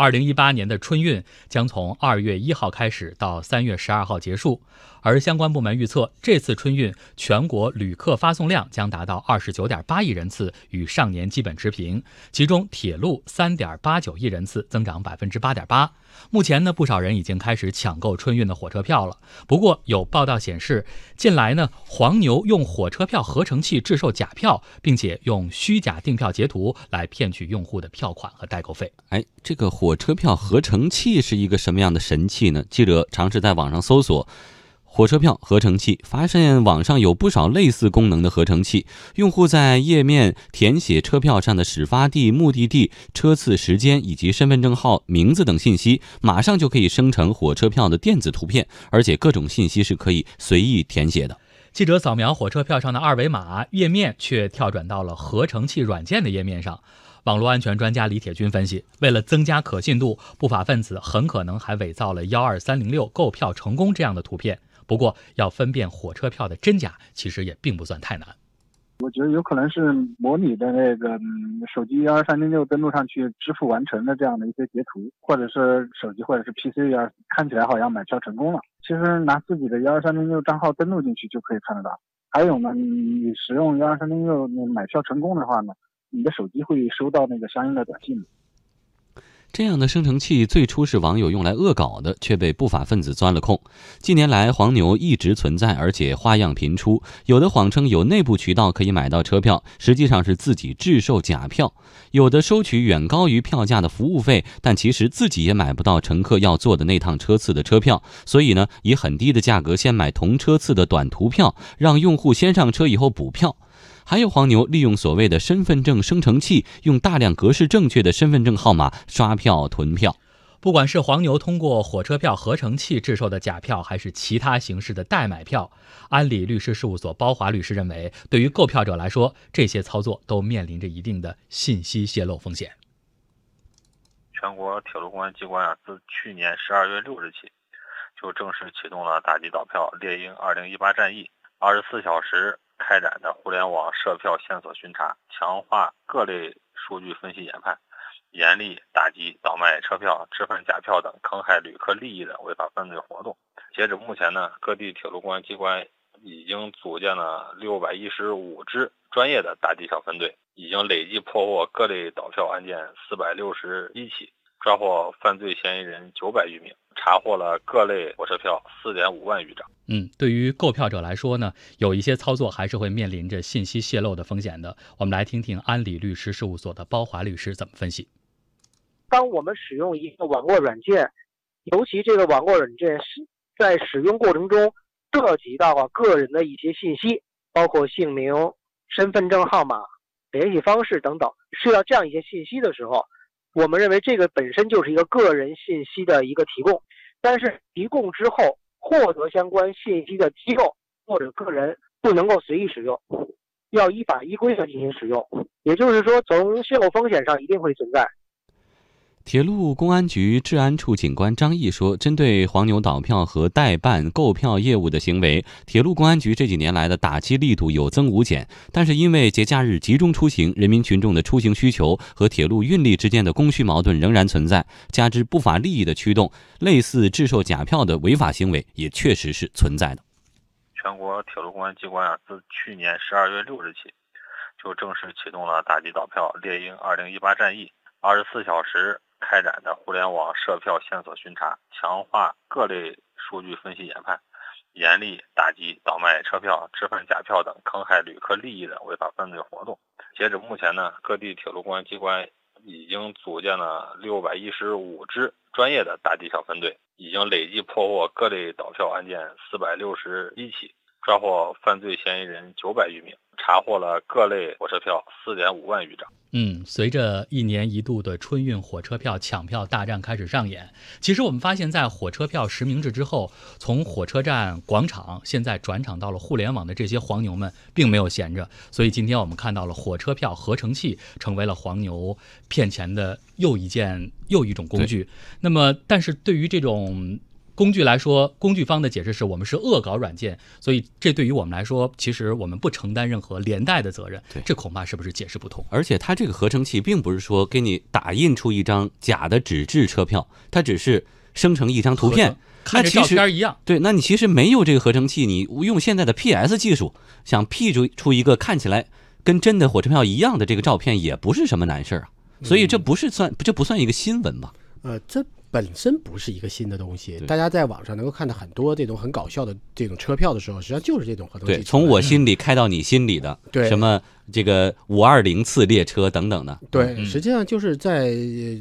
二零一八年的春运将从二月一号开始到三月十二号结束，而相关部门预测，这次春运全国旅客发送量将达到二十九点八亿人次，与上年基本持平。其中，铁路三点八九亿人次，增长百分之八点八。目前呢，不少人已经开始抢购春运的火车票了。不过，有报道显示，近来呢，黄牛用火车票合成器制售假票，并且用虚假订票截图来骗取用户的票款和代购费。哎，这个火火车票合成器是一个什么样的神器呢？记者尝试在网上搜索。火车票合成器发现网上有不少类似功能的合成器，用户在页面填写车票上的始发地、目的地、车次时间以及身份证号、名字等信息，马上就可以生成火车票的电子图片，而且各种信息是可以随意填写的。记者扫描火车票上的二维码，页面却跳转到了合成器软件的页面上。网络安全专家李铁军分析，为了增加可信度，不法分子很可能还伪造了“幺二三零六购票成功”这样的图片。不过，要分辨火车票的真假，其实也并不算太难。我觉得有可能是模拟的那个手机幺二三零六登录上去支付完成的这样的一些截图，或者是手机或者是 PC 要看起来好像买票成功了，其实拿自己的幺二三零六账号登录进去就可以看得到。还有呢，你使用幺二三零六买票成功的话呢，你的手机会收到那个相应的短信。这样的生成器最初是网友用来恶搞的，却被不法分子钻了空。近年来，黄牛一直存在，而且花样频出。有的谎称有内部渠道可以买到车票，实际上是自己制售假票；有的收取远高于票价的服务费，但其实自己也买不到乘客要坐的那趟车次的车票。所以呢，以很低的价格先买同车次的短途票，让用户先上车以后补票。还有黄牛利用所谓的身份证生成器，用大量格式正确的身份证号码刷票囤票。不管是黄牛通过火车票合成器制售的假票，还是其他形式的代买票，安理律师事务所包华律师认为，对于购票者来说，这些操作都面临着一定的信息泄露风险。全国铁路公安机关啊，自去年十二月六日起，就正式启动了打击倒票猎鹰二零一八战役，二十四小时。开展的互联网售票线索巡查，强化各类数据分析研判，严厉打击倒卖车票、制贩假票等坑害旅客利益的违法犯罪活动。截止目前呢，各地铁路公安机关已经组建了六百一十五支专业的打击小分队，已经累计破获各类倒票案件四百六十一起，抓获犯罪嫌疑人九百余名。查获了各类火车票四点五万余张。嗯，对于购票者来说呢，有一些操作还是会面临着信息泄露的风险的。我们来听听安理律师事务所的包华律师怎么分析。当我们使用一个网络软件，尤其这个网络软件是在使用过程中涉及到了个人的一些信息，包括姓名、身份证号码、联系方式等等，涉及到这样一些信息的时候。我们认为这个本身就是一个个人信息的一个提供，但是提供之后获得相关信息的机构或者个人不能够随意使用，要依法依规的进行使用。也就是说，从泄露风险上一定会存在。铁路公安局治安处警官张毅说：“针对黄牛倒票和代办购票业务的行为，铁路公安局这几年来的打击力度有增无减。但是因为节假日集中出行，人民群众的出行需求和铁路运力之间的供需矛盾仍然存在，加之不法利益的驱动，类似制售假票的违法行为也确实是存在的。”全国铁路公安机关啊，自去年十二月六日起，就正式启动了打击倒票猎鹰二零一八战役，二十四小时。开展的互联网售票线索巡查，强化各类数据分析研判，严厉打击倒卖车票、制贩假票等坑害旅客利益的违法犯罪活动。截止目前呢，各地铁路公安机关已经组建了六百一十五支专业的打击小分队，已经累计破获各类倒票案件四百六十一起，抓获犯罪嫌疑人九百余名。查获了各类火车票四点五万余张。嗯，随着一年一度的春运火车票抢票大战开始上演，其实我们发现，在火车票实名制之后，从火车站广场现在转场到了互联网的这些黄牛们，并没有闲着。所以今天我们看到了火车票合成器成为了黄牛骗钱的又一件又一种工具。那么，但是对于这种工具来说，工具方的解释是我们是恶搞软件，所以这对于我们来说，其实我们不承担任何连带的责任。对这恐怕是不是解释不通？而且它这个合成器并不是说给你打印出一张假的纸质车票，它只是生成一张图片。看着照那其实片一样。对，那你其实没有这个合成器，你用现在的 PS 技术想 P 出出一个看起来跟真的火车票一样的这个照片，也不是什么难事儿啊。所以这不是算，这不算一个新闻吧？呃，这本身不是一个新的东西，大家在网上能够看到很多这种很搞笑的这种车票的时候，实际上就是这种合同器对。从我心里开到你心里的，对。什么这个五二零次列车等等的，对，嗯。实际上就是在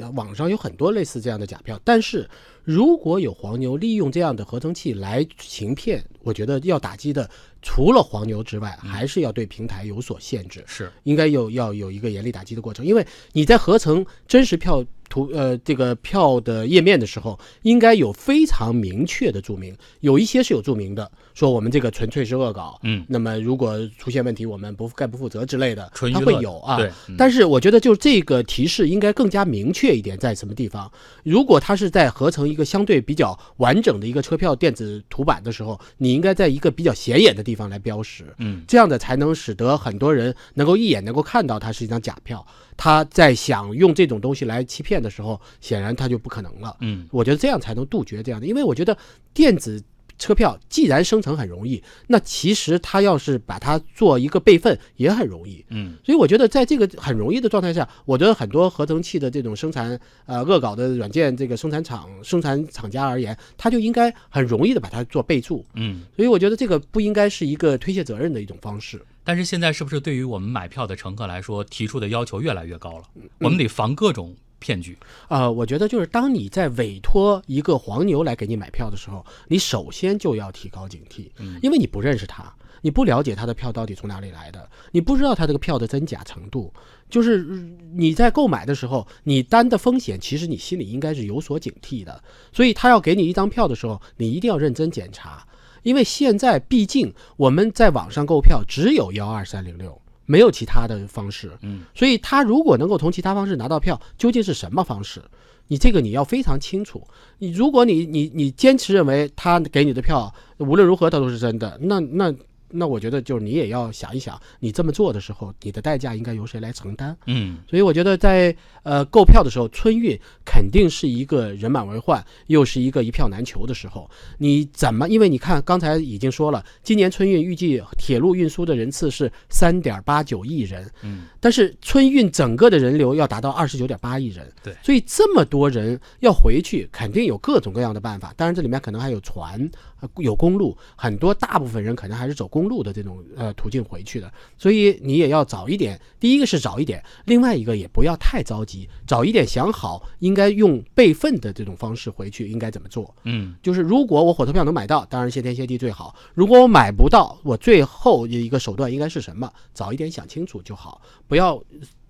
呃网上有很多类似这样的假票，但是如果有黄牛利用这样的合成器来行骗，我觉得要打击的除了黄牛之外，还是要对平台有所限制。是，应该有要有一个严厉打击的过程，因为你在合成真实票图呃这个票的页面的时候，应该有非常明确的注明，有一些是有注明的，说我们这个纯粹是恶搞，嗯，那么如果出现问题，我们不概不负责之类的，它会有啊。对，嗯但是我觉得，就这个提示应该更加明确一点，在什么地方？如果它是在合成一个相对比较完整的一个车票电子图版的时候，你应该在一个比较显眼的地方来标识，嗯，这样的才能使得很多人能够一眼能够看到它是一张假票。他在想用这种东西来欺骗的时候，显然他就不可能了。嗯，我觉得这样才能杜绝这样的，因为我觉得电子车票既然生成很容易，那其实它要是把它做一个备份也很容易。嗯，所以我觉得在这个很容易的状态下，我觉得很多合成器的这种生产呃恶搞的软件这个生产厂生产厂家而言，它就应该很容易的把它做备注。嗯。所以我觉得这个不应该是一个推卸责任的一种方式。但是现在是不是对于我们买票的乘客来说，提出的要求越来越高了？我们得防各种骗局。呃，我觉得就是当你在委托一个黄牛来给你买票的时候，你首先就要提高警惕，因为你不认识他，你不了解他的票到底从哪里来的，你不知道他这个票的真假程度。就是嗯你在购买的时候，你担的风险，其实你心里应该是有所警惕的。所以他要给你一张票的时候，你一定要认真检查，因为现在毕竟我们在网上购票只有幺二三零六，没有其他的方式。嗯，所以他如果能够从其他方式拿到票，究竟是什么方式？你这个你要非常清楚。你如果你你你坚持认为他给你的票无论如何他都是真的，那那那我觉得就是你也要想一想，你这么做的时候，你的代价应该由谁来承担？嗯，所以我觉得在呃购票的时候，春运肯定是一个人满为患，又是一个一票难求的时候。你怎么？因为你看刚才已经说了，今年春运预计铁路运输的人次是三点八九亿人，嗯，但是春运整个的人流要达到二十九点八亿人，对所以这么多人要回去，肯定有各种各样的办法。当然，这里面可能还有船，呃有公路，很多大部分人可能还是走公路的这种呃途径回去的。所以你也要早一点，第一个是早一点，另外一个也不要太着急，早一点想好应该用备份的这种方式回去应该怎么做。嗯，就是如果我火车票能买到，当然谢天谢地最好；如果我买不到，我最后一个手段应该是什么？早一点想清楚就好，不要。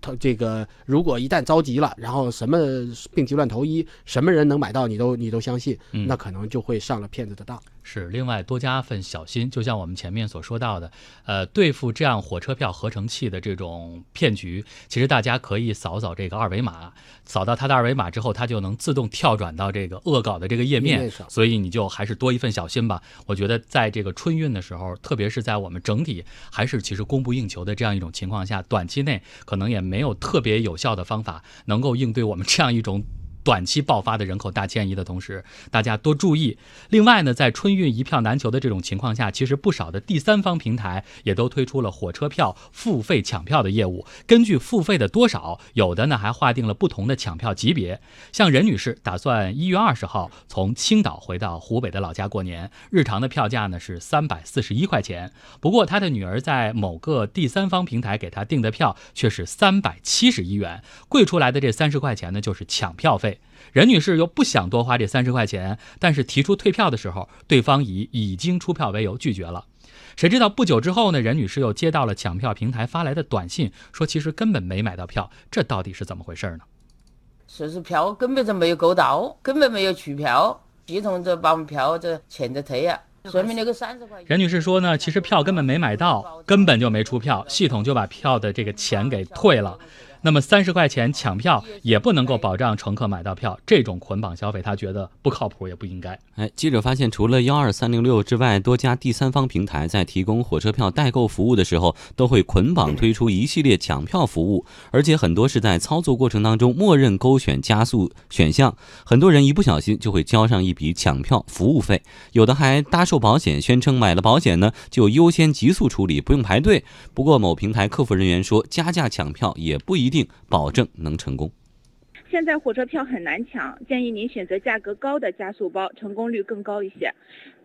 他这个如果一旦着急了，然后什么病急乱投医，什么人能买到你都你都相信，嗯那可能就会上了骗子的当。是。另外多加份小心，就像我们前面所说到的，呃，对付这样火车票合成器的这种骗局，其实大家可以扫扫这个二维码，扫到它的二维码之后，它就能自动跳转到这个恶搞的这个页页面所以你就还是多一份小心吧。我觉得在这个春运的时候，特别是在我们整体还是其实供不应求的这样一种情况下，短期内可能也没有特别有效的方法能够应对我们这样一种。短期爆发的人口大迁移的同时，大家多注意。另外呢，在春运一票难求的这种情况下，其实不少的第三方平台也都推出了火车票付费抢票的业务。根据付费的多少，有的呢还划定了不同的抢票级别。像任女士打算一月二十号从青岛回到湖北的老家过年，日常的票价呢是三百四十一块钱。不过她的女儿在某个第三方平台给她订的票却是三百七十一元，贵出来的这三十块钱呢就是抢票费。任女士又不想多花这三十块钱，但是提出退票的时候，对方以已经出票为由拒绝了。谁知道不久之后呢，任女士又接到了抢票平台发来的短信，说其实根本没买到票，这到底是怎么回事呢？说是票根本就没有购到，根本没有取票，系统就把我们票这钱就退了，说明那个三十块钱。任女士说呢，其实票根本没买到，根本就没出票，系统就把票的这个钱给退了。那么三十块钱抢票也不能够保障乘客买到票，这种捆绑消费他觉得不靠谱，也不应该。哎，记者发现，除了幺二三零六之外，多家第三方平台在提供火车票代购服务的时候，都会捆绑推出一系列抢票服务，而且很多是在操作过程当中默认勾选加速选项，很多人一不小心就会交上一笔抢票服务费，有的还搭售保险，宣称买了保险呢就优先急速处理，不用排队。不过某平台客服人员说，加价抢票也不一定保证能成功。现在火车票很难抢，建议您选择价格高的加速包，成功率更高一些。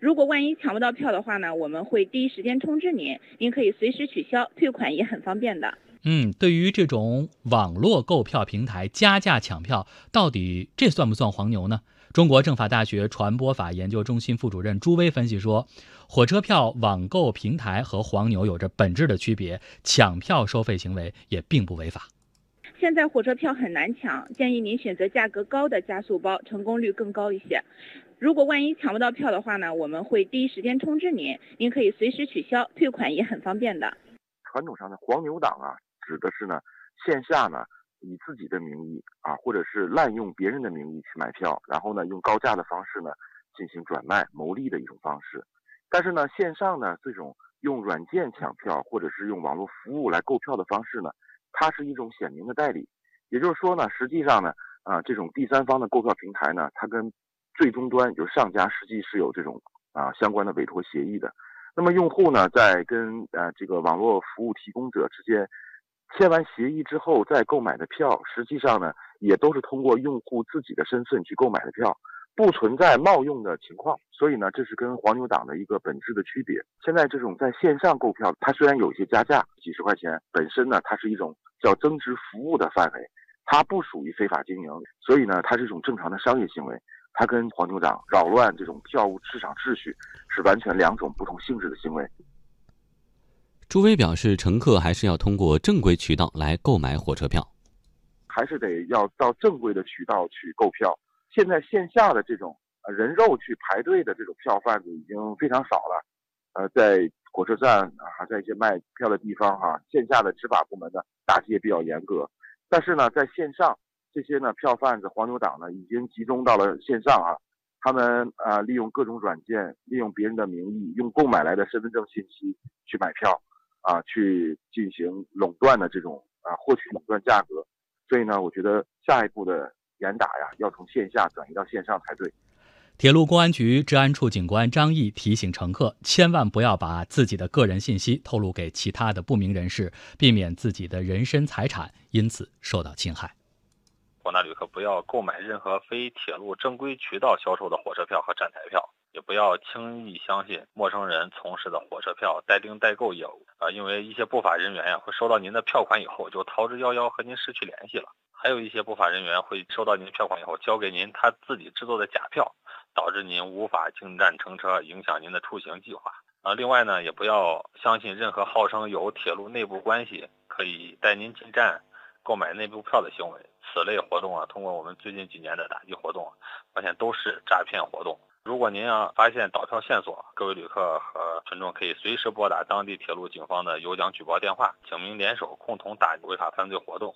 如果万一抢不到票的话呢，我们会第一时间通知您，您可以随时取消，退款也很方便的。嗯，对于这种网络购票平台加价抢票，到底这算不算黄牛呢？中国政法大学传播法研究中心副主任朱威分析说，火车票网购平台和黄牛有着本质的区别，抢票收费行为也并不违法。现在火车票很难抢，建议您选择价格高的加速包，成功率更高一些。如果万一抢不到票的话呢，我们会第一时间通知您，您可以随时取消，退款也很方便的。传统上的黄牛党啊，指的是呢线下呢以自己的名义啊，或者是滥用别人的名义去买票，然后呢用高价的方式呢进行转卖牟利的一种方式。但是呢线上呢这种用软件抢票或者是用网络服务来购票的方式呢。它是一种显名的代理，也就是说呢，实际上呢，啊，这种第三方的购票平台呢，它跟最终端就是上家实际是有这种啊相关的委托协议的。那么用户呢，在跟呃这个网络服务提供者之间签完协议之后，再购买的票，实际上呢，也都是通过用户自己的身份去购买的票。不存在冒用的情况，所以呢，这是跟黄牛党的一个本质的区别。现在这种在线上购票，它虽然有些加价，几十块钱，本身呢，它是一种叫增值服务的范围，它不属于非法经营，所以呢，它是一种正常的商业行为。它跟黄牛党扰乱这种票务市场秩序是完全两种不同性质的行为。朱威表示，乘客还是要通过正规渠道来购买火车票，还是得要到正规的渠道去购票。现在线下的这种人肉去排队的这种票贩子已经非常少了，呃，在火车站啊，在一些卖票的地方哈，线下的执法部门呢打击也比较严格，但是呢，在线上这些呢票贩子、黄牛党呢已经集中到了线上啊，他们啊利用各种软件，利用别人的名义，用购买来的身份证信息去买票，啊，去进行垄断的这种啊获取垄断价格，所以呢，我觉得下一步的。严打呀，要从线下转移到线上才对。铁路公安局治安处警官张毅提醒乘客，千万不要把自己的个人信息透露给其他的不明人士，避免自己的人身财产因此受到侵害。广大旅客不要购买任何非铁路正规渠道销售的火车票和站台票，也不要轻易相信陌生人从事的火车票代订代购业务啊，因为一些不法人员呀会收到您的票款以后就逃之夭夭，和您失去联系了。还有一些不法人员会收到您票款以后，交给您他自己制作的假票，导致您无法进站乘车，影响您的出行计划。啊，另外呢，也不要相信任何号称有铁路内部关系可以带您进站购买内部票的行为。此类活动啊，通过我们最近几年的打击活动，发现都是诈骗活动。如果您要发现倒票线索，各位旅客和群众可以随时拨打当地铁路警方的有奖举报电话，警民联手共同打击违法犯罪活动。